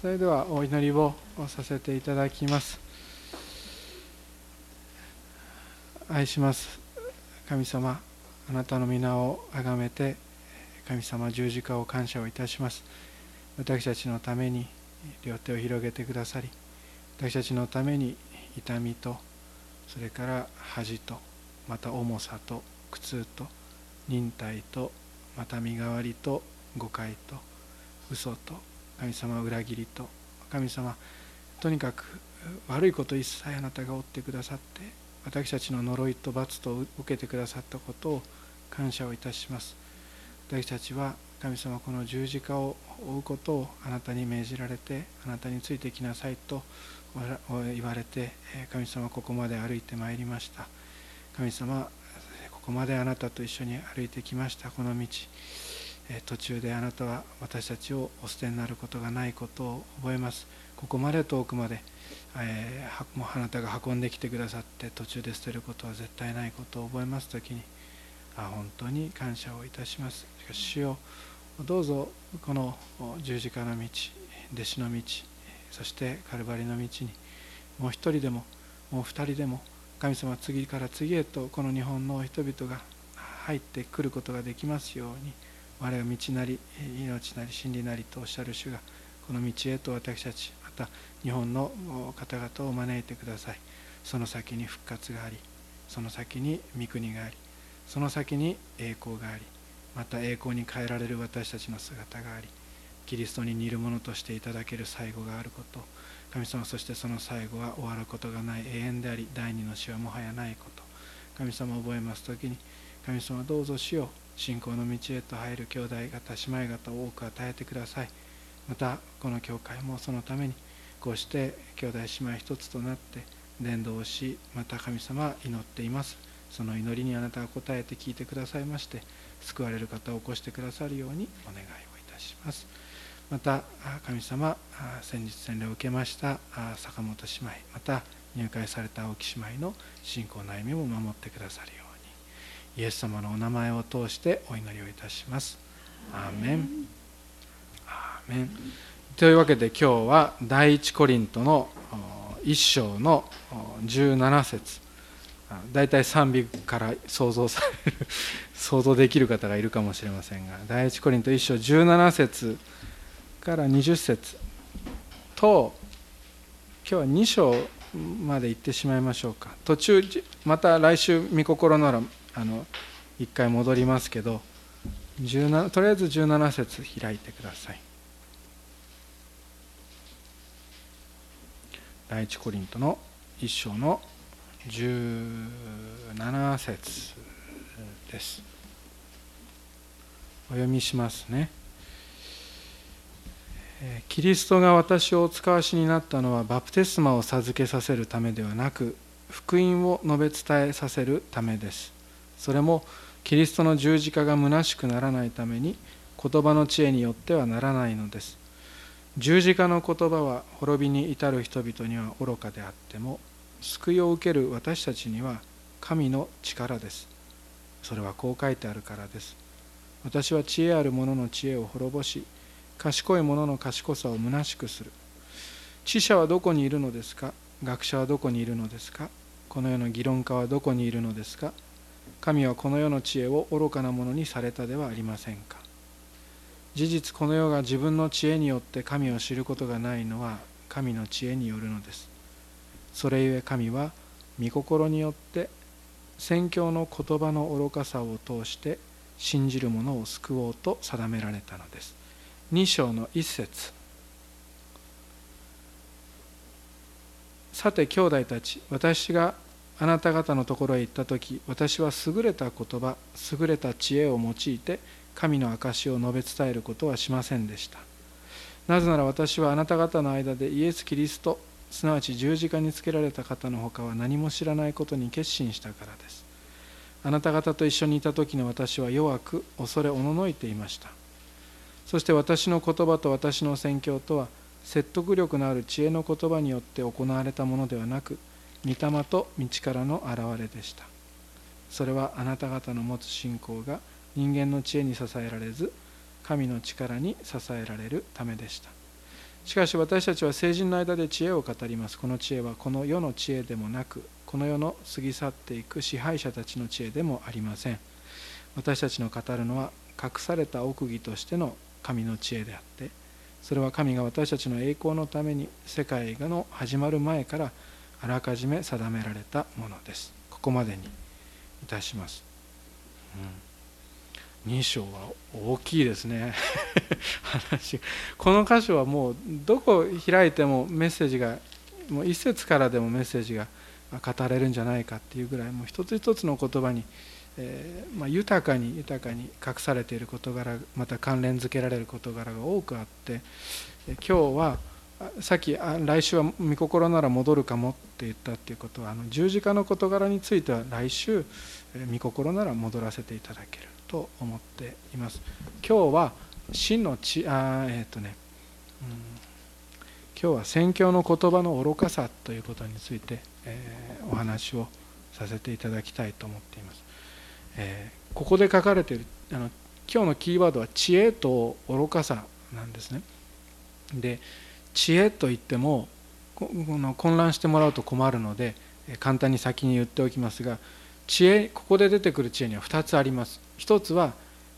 それではお祈りをさせていただきます。愛します。神様あなたの皆をあがめて神様十字架を感謝をいたします。私たちのために両手を広げてくださり私たちのために痛みとそれから恥とまた重さと苦痛と忍耐とまた身代わりと誤解と嘘と神様裏切りと神様とにかく悪いこと一切あなたが負ってくださって私たちの呪いと罰と受けてくださったことを感謝をいたします。私たちは神様この十字架を追うことをあなたに命じられてあなたについてきなさいと言われて神様ここまで歩いてまいりました。神様ここまであなたと一緒に歩いてきましたこの道。途中であなたは私たちをお捨てになることがないことを覚えます。ここまで遠くまで、えー、もうあなたが運んできてくださって途中で捨てることは絶対ないことを覚えます時にあ本当に感謝をいたします。しかし主よどうぞこの十字架の道弟子の道そしてカルバリの道にもう一人でももう二人でも神様次から次へとこの日本の人々が入ってくることができますように我が道なり命なり真理なりとおっしゃる主がこの道へと私たちまた日本の方々を招いてください。その先に復活がありその先に御国がありその先に栄光がありまた栄光に変えられる私たちの姿がありキリストに似るものとしていただける最後があること。神様そしてその最後は終わることがない永遠であり第二の死はもはやないこと。神様を覚えます時に神様どうぞ死を信仰の道へと入る兄弟方姉妹方を多く与えてください。またこの教会もそのためにこうして兄弟姉妹一つとなって伝道しまた神様祈っています。その祈りにあなたが応えて聞いてくださいまして救われる方を起こしてくださるようにお願いをいたします。また神様先日洗礼を受けました坂本姉妹また入会された青木姉妹の信仰の歩みも守ってくださるようにイエス様のお名前を通してお祈りをいたします。アーメン。アーメン。というわけで今日は第一コリントの一章の17節。大体賛美から想像される想像できる方がいるかもしれませんが第一コリント1章17節から20節。と今日は2章まで行ってしまいましょうか。途中また来週見心ならあの1回戻りますけど17とりあえず17節開いてください。第一コリントの1章の17節です。お読みしますね。キリストが私をお使わしになったのはバプテスマを授けさせるためではなく福音を述べ伝えさせるためです。それもキリストの十字架が虚しくならないために言葉の知恵によってはならないのです。十字架の言葉は滅びに至る人々には愚かであっても救いを受ける私たちには神の力です。それはこう書いてあるからです。私は知恵ある者の知恵を滅ぼし賢い者の賢さを虚しくする。知者はどこにいるのですか？学者はどこにいるのですか？この世の議論家はどこにいるのですか？神はこの世の知恵を愚かなものにされたではありませんか。事実この世が自分の知恵によって神を知ることがないのは神の知恵によるのです。それゆえ神は御心によって宣教の言葉の愚かさを通して信じる者を救おうと定められたのです。2章の1節。さて兄弟たち私があなた方のところへ行った時私は優れた言葉優れた知恵を用いて神の証を述べ伝えることはしませんでした。なぜなら私はあなた方の間でイエス・キリストすなわち十字架につけられた方のほかは何も知らないことに決心したからです。あなた方と一緒にいた時の私は弱く恐れおののいていました。そして私の言葉と私の宣教とは説得力のある知恵の言葉によって行われたものではなく御霊と道からの現れでした。それはあなた方の持つ信仰が人間の知恵に支えられず神の力に支えられるためでした。しかし私たちは成人の間で知恵を語ります。この知恵はこの世の知恵でもなくこの世の過ぎ去っていく支配者たちの知恵でもありません。私たちの語るのは隠された奥義としての神の知恵であってそれは神が私たちの栄光のために世界がの始まる前からあらかじめ定められたものです。ここまでにいたします、うん、2章は大きいですね。話この箇所はもうどこ開いてもメッセージがもう一節からでもメッセージが語れるんじゃないかっていうぐらいもう一つ一つの言葉に、えー、まあ、豊かに豊かに隠されている事柄また関連づけられる事柄が多くあって今日はさっき来週は御心なら戻るかもって言ったっていうことはあの十字架の事柄については来週御心なら戻らせていただけると思っています。今日は真のちあえっ、ー、とね、うん、今日は宣教の言葉の愚かさということについて、えー、お話をさせていただきたいと思っています、えー、ここで書かれているあの今日のキーワードは知恵と愚かさなんですね。で知恵といってもこの混乱してもらうと困るので簡単に先に言っておきますが知恵ここで出てくる知恵には2つあります。一つは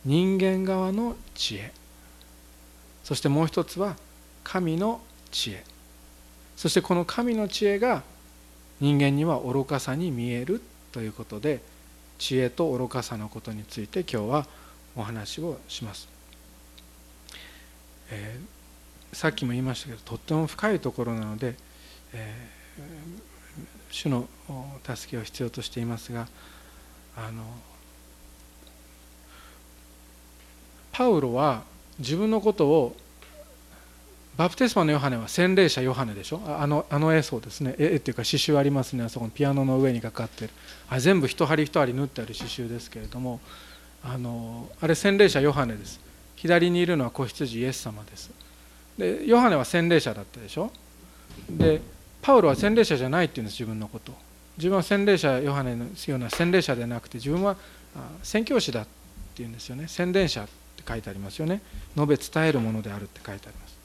人間側の知恵。そしてもう一つは神の知恵。そしてこの神の知恵が人間には愚かさに見えるということで知恵と愚かさのことについて今日はお話をします、えー、さっきも言いましたけどとっても深いところなので、えー、主の助けを必要としていますがあのパウロは自分のことをバプテスマのヨハネは洗礼者ヨハネでしょ？あのあの絵そうですね。絵っていうか刺繍ありますね。あそこのピアノの上にかかってる。あ全部一針一針縫ってある刺繍ですけれどもあのあれ洗礼者ヨハネです。左にいるのは子羊イエス様です。でヨハネは洗礼者だったでしょ？でパウロは洗礼者じゃないっていうんです自分のこと。自分は洗礼者ヨハネのような洗礼者でなくて自分は宣教師だっていうんですよね。宣伝者って書いてありますよね。述べ伝えるものであるって書いてあります。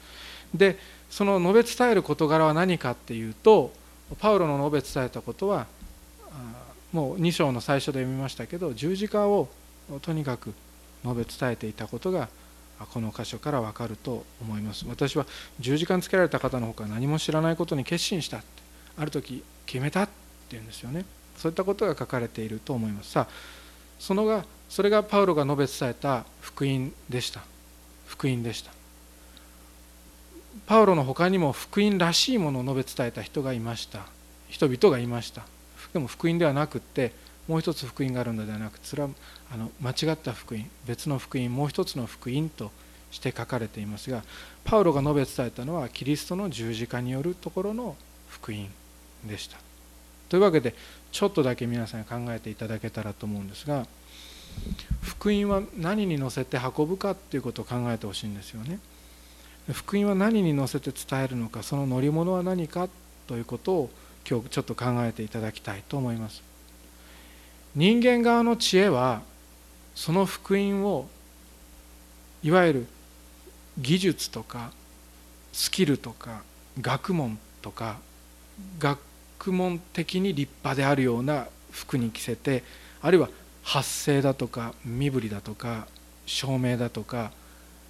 でその述べ伝える事柄は何かっていうとパウロの述べ伝えたことはもう2章の最初で読みましたけど十字架をとにかく述べ伝えていたことがこの箇所から分かると思います。私は十字架につけられた方のほか何も知らないことに決心したある時決めたっていうんですよね。そういったことが書かれていると思います。さあそのがそれがパウロが述べ伝えた福音でした。福音でした。パウロの他にも福音らしいものを述べ伝えた人がいました。人々がいました。でも福音ではなくってもう一つ福音があるのではなくつらあの間違った福音別の福音もう一つの福音として書かれていますがパウロが述べ伝えたのはキリストの十字架によるところの福音でした。というわけでちょっとだけ皆さん考えていただけたらと思うんですが福音は何に乗せて運ぶかっていうことを考えてほしいんですよね。福音は何に乗せて伝えるのかその乗り物は何かということを今日ちょっと考えていただきたいと思います。人間側の知恵はその福音をいわゆる技術とかスキルとか学問とか学問的に立派であるような服に着せてあるいは発声だとか身振りだとか照明だとか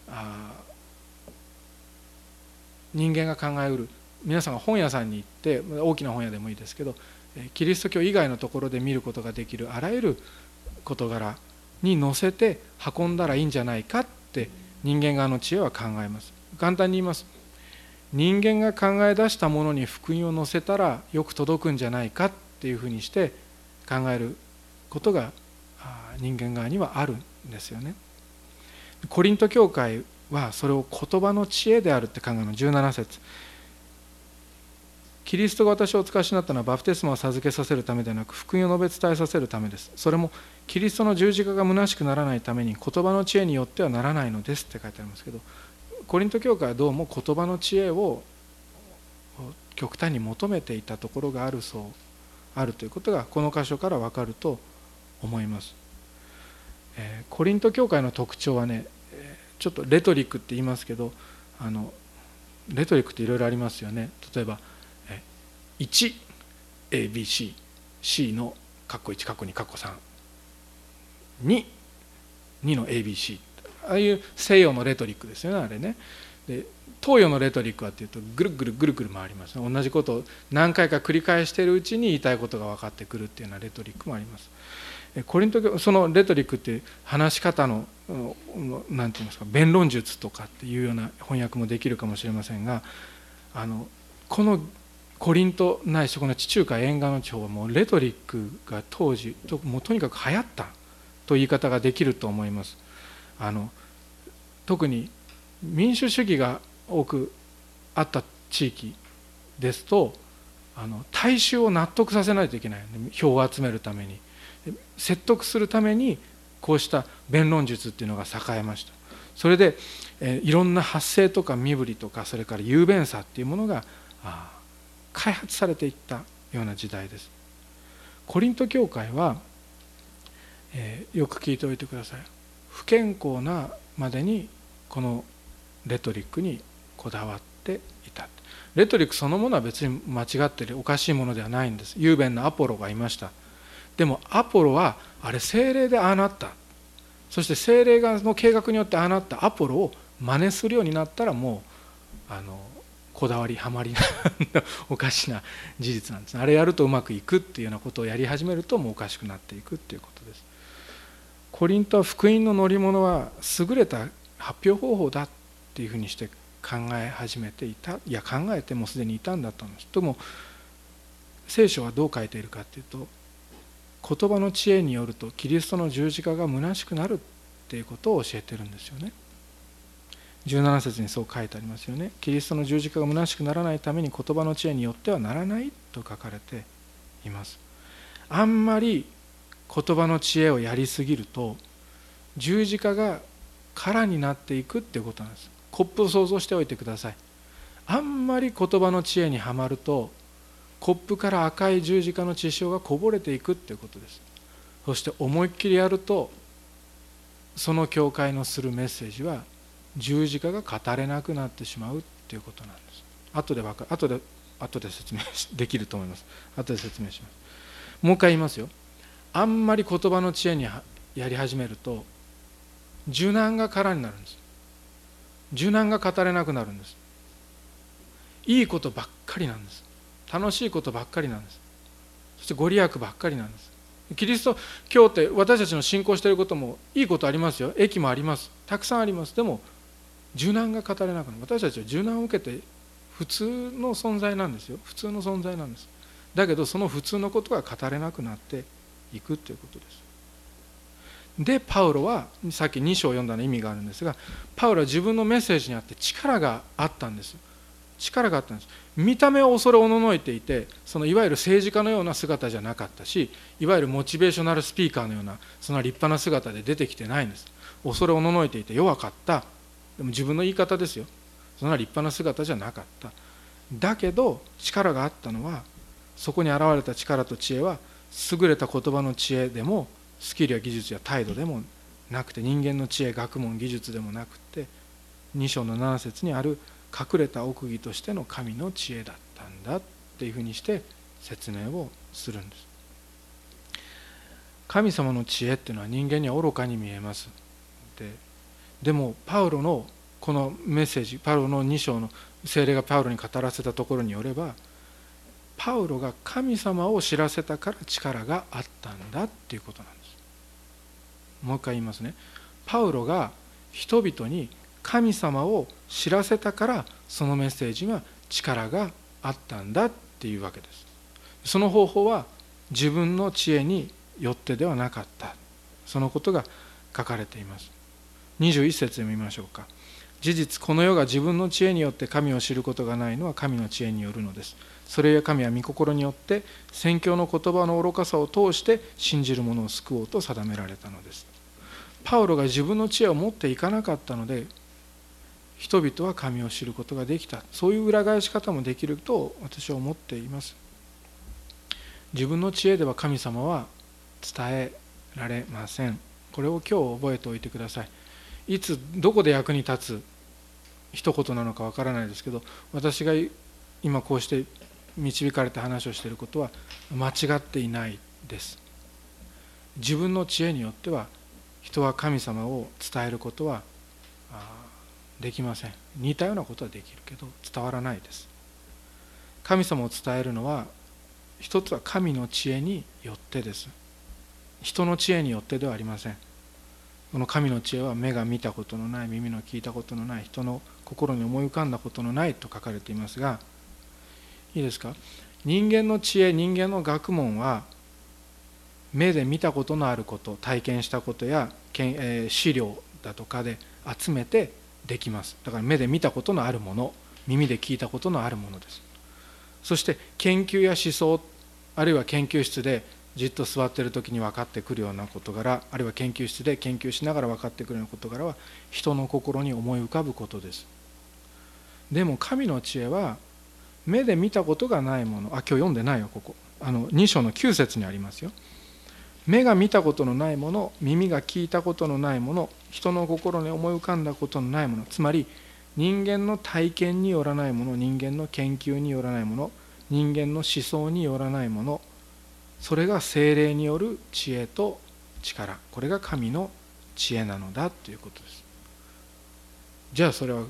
あ人間が考えうる皆さんが本屋さんに行って大きな本屋でもいいですけどキリスト教以外のところで見ることができるあらゆる事柄に乗せて運んだらいいんじゃないかって人間側の知恵は考えます。簡単に言います。人間が考え出したものに福音を乗せたらよく届くんじゃないかっていうふうにして考えることが人間側にはあるんですよね。コリント教会はそれを言葉の知恵であるって考えの。17節。キリストが私をお使わしになったのはバプテスマを授けさせるためではなく福音を述べ伝えさせるためです。それもキリストの十字架が虚しくならないために言葉の知恵によってはならないのですって書いてありますけどコリント教会はどうも言葉の知恵を極端に求めていたところがあるそうあるということがこの箇所から分かると思います、えー、コリント教会の特徴はねちょっとレトリックって言いますけどあのレトリックっていろいろありますよね。例えば 1ABCC の括弧1括弧2括弧32の ABC ああいう西洋のレトリックですよねあれね。で東洋のレトリックはっていうとぐるぐるぐるぐる回ります、ね、同じことを何回か繰り返しているうちに言いたいことが分かってくるっていうようなレトリックもあります。コリントそのレトリックって話し方の何て言いますか弁論術とかっていうような翻訳もできるかもしれませんがあのこのコリントないしこの地中海沿岸の地方はもうレトリックが当時もうとにかく流行ったという言い方ができると思いますあの特に民主主義が多くあった地域ですとあの大衆を納得させないといけない。票を集めるために説得するためにこうした弁論術っていうのが栄えました。それで、えいろんな発声とか身振りとかそれから雄弁さっていうものが開発されていったような時代です。コリント教会は、えー、よく聞いておいてください。不健康なまでにこのレトリックにこだわっていた。レトリックそのものは別に間違ってるおかしいものではないんです。雄弁なアポロがいました。でもアポロはあれ精霊でああなった。そして精霊がの計画によってああなったアポロを真似するようになったらもうあのこだわりはまりなおかしな事実なんです、あれやるとうまくいくっていうようなことをやり始めるともうおかしくなっていくっていうことです。コリントは福音の乗り物は優れた発表方法だっていうふうにして考え始めていたいや考えてもすでにいたんだったんですとも聖書はどう書いているかっていうと言葉の知恵によるとキリストの十字架が虚しくなるっていうことを教えてるんですよね。17節にそう書いてありますよね。キリストの十字架が虚しくならないために言葉の知恵によってはならないと書かれています。あんまり言葉の知恵をやりすぎると十字架が空になっていくっていうことなんです。コップを想像しておいてください。あんまり言葉の知恵にはまるとコップから赤い十字架の血潮がこぼれていくっていうことです。そして思いっきりやるとその教会のするメッセージは十字架が語れなくなってしまうっていうことなんです。後で分か後で後で説明 できると思います。後で説明します。もう一回言いますよ。あんまり言葉の知恵にやり始めると受難が空になるんです。受難が語れなくなるんです。いいことばっかりなんです。楽しいことばっかりなんです。そしてご利益ばっかりなんです。キリスト教って私たちの信仰していることもいいことありますよ。駅もあります。たくさんあります。でも受難が語れなくなる。私たちは受難を受けて普通の存在なんですよ。普通の存在なんです。だけどその普通のことが語れなくなっていくということです。でパウロはさっき2章を読んだの意味があるんですがパウロは自分のメッセージにあって力があったんです。力があったんです。見た目は恐れおののいていてそのいわゆる政治家のような姿じゃなかったしいわゆるモチベーショナルスピーカーのようなその立派な姿で出てきてないんです。恐れおののいていて弱かった。でも自分の言い方ですよ。そんな立派な姿じゃなかった。だけど力があったのはそこに現れた力と知恵は優れた言葉の知恵でもスキルや技術や態度でもなくて人間の知恵学問技術でもなくて2章の7節にある隠れた奥義としての神の知恵だったんだっていうふうにして説明をするんです。神様の知恵っていうのは人間には愚かに見えます。ででもパウロのこのメッセージパウロの2章の精霊がパウロに語らせたところによればパウロが神様を知らせたから力があったんだっていうことなんです。もう一回言いますね。パウロが人々に神様を知らせたからそのメッセージは力があったんだっていうわけです。その方法は自分の知恵によってではなかった。そのことが書かれています。21節で見ましょうか。事実この世が自分の知恵によって神を知ることがないのは神の知恵によるのです。それや神は御心によって宣教の言葉の愚かさを通して信じる者を救おうと定められたのです。パウロが自分の知恵を持っていかなかったので人々は神を知ることができた。そういう裏返し方もできると私は思っています。自分の知恵では神様は伝えられません。これを今日覚えておいてください。いつどこで役に立つ一言なのかわからないですけど私が今こうして導かれて話をしていることは間違っていないです。自分の知恵によっては人は神様を伝えることはできません。似たようなことはできるけど伝わらないです。神様を伝えるのは一つは神の知恵によってです。人の知恵によってではありません。この神の知恵は目が見たことのない耳の聞いたことのない人の心に思い浮かんだことのないと書かれていますがいいですか？人間の知恵人間の学問は目で見たことのあること体験したことや資料だとかで集めてできます。だから目で見たことのあるもの耳で聞いたことのあるものです。そして研究や思想あるいは研究室でじっと座ってる時に分かってくるような事柄あるいは研究室で研究しながら分かってくるような事柄は人の心に思い浮かぶことです。でも神の知恵は目で見たことがないもの。あ今日読んでないよここ。あの2章の9節にありますよ。目が見たことのないもの耳が聞いたことのないもの人の心に思い浮かんだことのないもの。つまり人間の体験によらないもの人間の研究によらないもの人間の思想によらないものそれが精霊による知恵と力。これが神の知恵なのだということです。じゃあそれは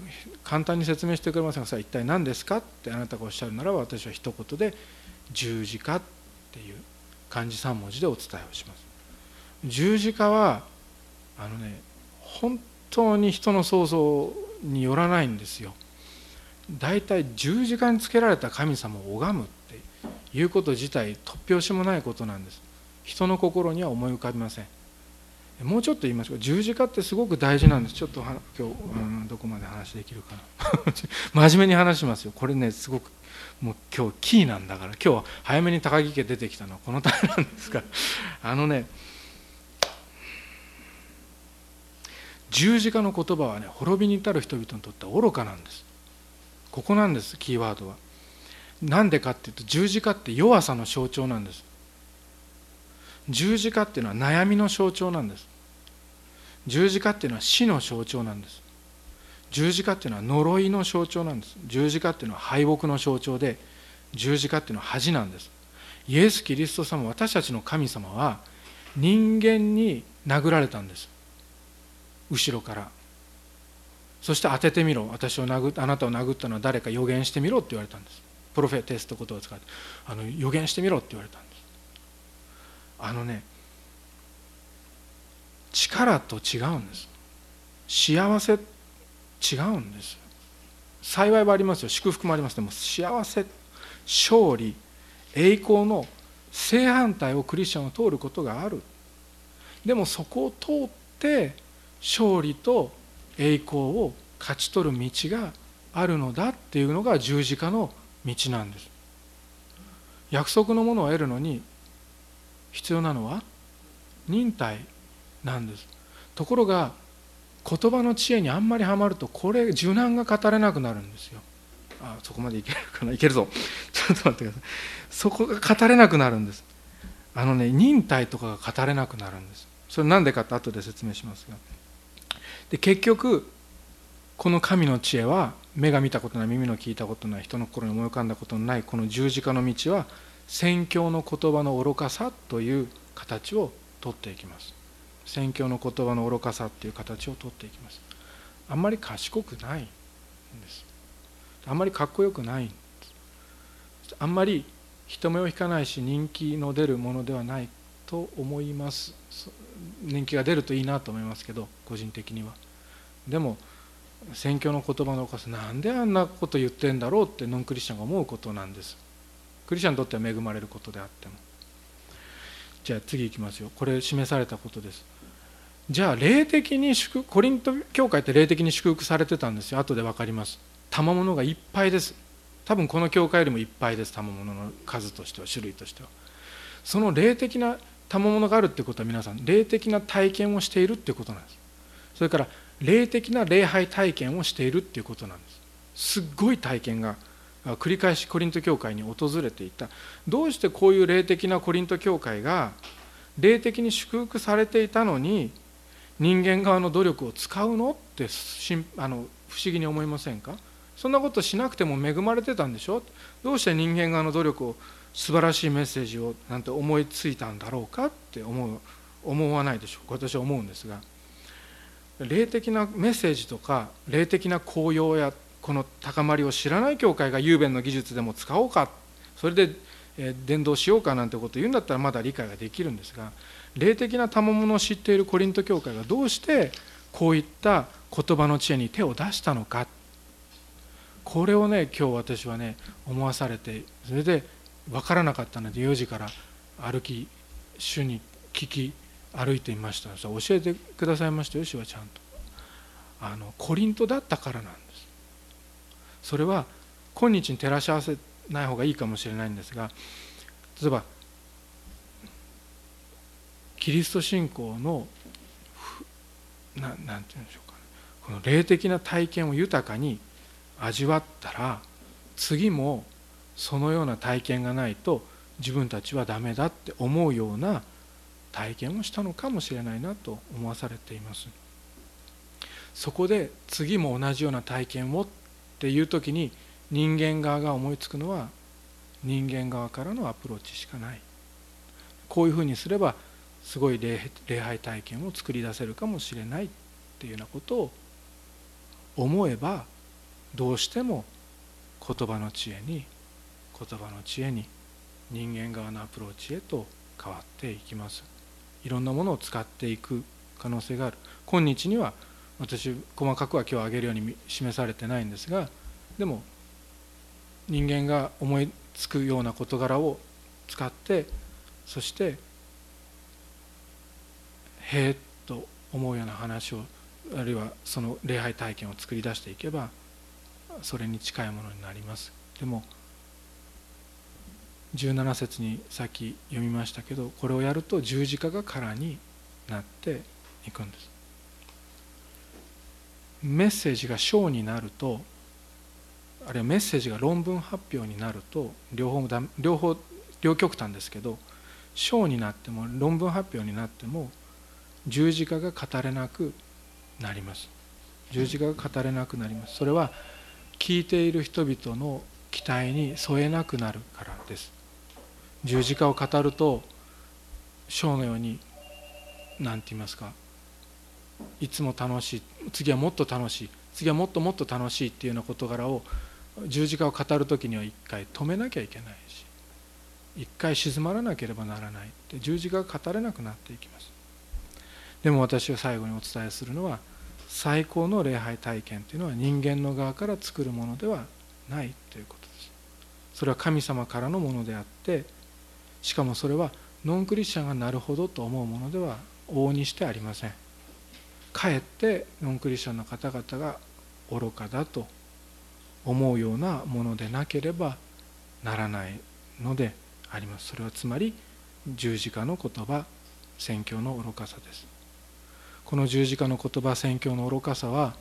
簡単に説明してくれませんがさ一体何ですかってあなたがおっしゃるならば私は一言で十字架っていう漢字3文字でお伝えをします。十字架はあのね本当に人の想像によらないんですよ。大体十字架につけられた神様を拝むっていうこと自体突拍子もないことなんです。人の心には思い浮かびません。もうちょっと言いましょう。十字架ってすごく大事なんです。ちょっと今日、うん、どこまで話できるかな。真面目に話しますよ。これねすごくもう今日キーなんだから。今日は早めに高木家出てきたの。はこのためなんですから。あのね十字架の言葉はね滅びに至る人々にとっては愚かなんです。ここなんですキーワードは。なんでかっていうと十字架って弱さの象徴なんです。十字架っていうのは悩みの象徴なんです。十字架っていうのは死の象徴なんです。十字架っていうのは呪いの象徴なんです。十字架っていうのは敗北の象徴で十字架っていうのは恥なんです。イエス・キリスト様私たちの神様は人間に殴られたんです。後ろから。そして当ててみろ。私を殴あなたを殴ったのは誰か予言してみろって言われたんです。プロフェテスという言葉を使ってあの予言してみろって言われたんです。あのね力と違うんです。幸せ違うんです。幸いはありますよ。祝福もあります。でも幸せ勝利栄光の正反対をクリスチャンは通ることがある。でもそこを通って勝利と栄光を勝ち取る道があるのだっていうのが十字架の道なんです。約束のものを得るのに必要なのは忍耐なんです。ところが言葉の知恵にあんまりはまるとこれ受難が語れなくなるんですよ。あそこまでいけるかな？いけるぞ。ちょっと待ってください。そこが語れなくなるんです。あのね忍耐とかが語れなくなるんです。それなんでかって後で説明しますがで結局この神の知恵は目が見たことない耳の聞いたことない人の心に思い浮かんだことのないこの十字架の道は宣教の言葉の愚かさという形をとっていきます。宣教の言葉の愚かさっていう形をとっていきます。あんまり賢くないんです。あんまりかっこよくないんです。あんまり人目を引かないし人気の出るものではないと思います。人気が出るといいなと思いますけど個人的には。でも宣教の言葉のおかさなんであんなこと言ってんだろうってノンクリスチャンが思うことなんです。クリスチャンにとっては恵まれることであっても。じゃあ次いきますよ。これ示されたことです。じゃあ霊的に祝コリント教会って霊的に祝福されてたんですよ。後で分かります。賜物がいっぱいです。多分この教会よりもいっぱいです。賜物の数としては種類としては。その霊的な賜物があるってことは皆さん霊的な体験をしているってことなんです。それから霊的な礼拝体験をしているっていうことなんです。すっごい体験が繰り返しコリント教会に訪れていた。どうしてこういう霊的なコリント教会が霊的に祝福されていたのに人間側の努力を使うのってあの不思議に思いませんか？そんなことしなくても恵まれてたんでしょ？どうして人間側の努力を素晴らしいメッセージをなんて思いついたんだろうかって思う思わないでしょう？私は思うんですが。霊的なメッセージとか霊的な効用やこの高まりを知らない教会が雄弁の技術でも使おうかそれで伝道しようかなんてことを言うんだったらまだ理解ができるんですが霊的な賜物を知っているコリント教会がどうしてこういった言葉の知恵に手を出したのか。これをね今日私はね思わされてそれで分からなかったので4時から歩き主に聞き歩いてみました。教えてくださいましたよ主はちゃんと。あのコリントだったからなんです。それは今日に照らし合わせない方がいいかもしれないんですが例えばキリスト信仰のななんて言うんでしょうか、ね、この霊的な体験を豊かに味わったら次もそのような体験がないと自分たちはダメだって思うような体験をしたのかもしれないなと思わされています。そこで次も同じような体験をっていう時に人間側が思いつくのは人間側からのアプローチしかない。こういうふうにすればすごい礼拝体験を作り出せるかもしれないっていうようなことを思えばどうしても言葉の知恵に言葉の知恵に人間側のアプローチへと変わっていきます。いろんなものを使っていく可能性がある。今日には私細かくは今日挙げるように示されてないんですがでも人間が思いつくような事柄を使ってそしてへえと思うような話をあるいはその礼拝体験を作り出していけばそれに近いものになります。でも17節にさっき読みましたけどこれをやると十字架が空になっていくんです。メッセージが章になるとあるいはメッセージが論文発表になると両方両方両極端ですけど章になっても論文発表になっても十字架が語れなくなります。十字架が語れなくなります。それは聞いている人々の期待に添えなくなるからです。十字架を語ると章のように何て言いますかいつも楽しい次はもっと楽しい次はもっともっと楽しいっていうような事柄を十字架を語る時には一回止めなきゃいけないし一回静まらなければならないって十字架が語れなくなっていきます。でも私が最後にお伝えするのは最高の礼拝体験というのは人間の側から作るものではないということです。それは神様からのものであってしかもそれはノンクリスチャンがなるほどと思うものでは往々にしてありません。かえってノンクリスチャンの方々が愚かだと思うようなものでなければならないのであります。それはつまり十字架の言葉宣教の愚かさです。この十字架の言葉宣教の愚かさは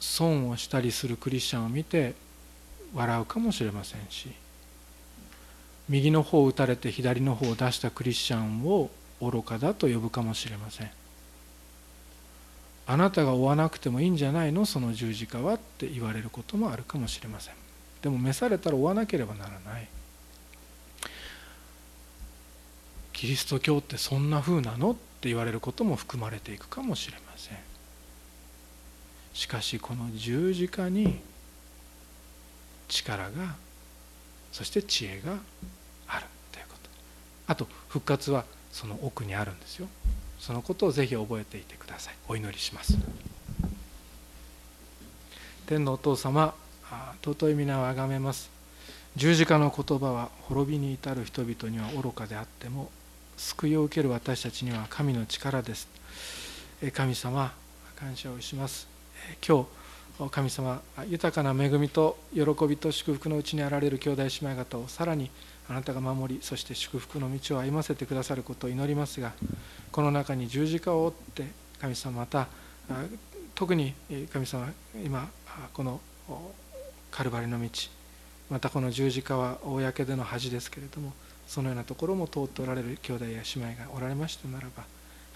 損をしたりするクリスチャンを見て笑うかもしれませんし右の方を打たれて左の方を出したクリスチャンを愚かだと呼ぶかもしれません。あなたが追わなくてもいいんじゃないの？その十字架は？って言われることもあるかもしれません。でも召されたら追わなければならない。キリスト教ってそんな風なの？って言われることも含まれていくかもしれません。しかしこの十字架に力がそして知恵があるということ。あと復活はその奥にあるんですよ。そのことをぜひ覚えていてください。お祈りします。天のお父様尊い皆をあがめます。十字架の言葉は滅びに至る人々には愚かであっても救いを受ける私たちには神の力です。神様感謝をします。今日神様豊かな恵みと喜びと祝福のうちにあられる兄弟姉妹方をさらにあなたが守りそして祝福の道を歩ませてくださることを祈りますがこの中に十字架を追って神様また特に神様今このカルバリの道またこの十字架は公での恥ですけれどもそのようなところも通っておられる兄弟や姉妹がおられましたならば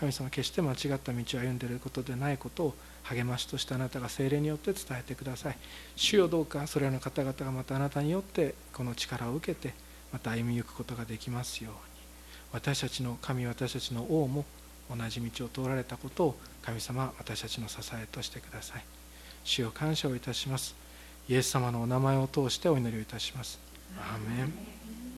神様決して間違った道を歩んでいることでないことを励ましとしてあなたが精霊によって伝えてください。主よどうかそれらの方々がまたあなたによってこの力を受けてまた歩みゆくことができますように。私たちの神私たちの王も同じ道を通られたことを神様私たちの支えとしてください。主を感謝をいたします。イエス様のお名前を通してお祈りをいたします。アーメン。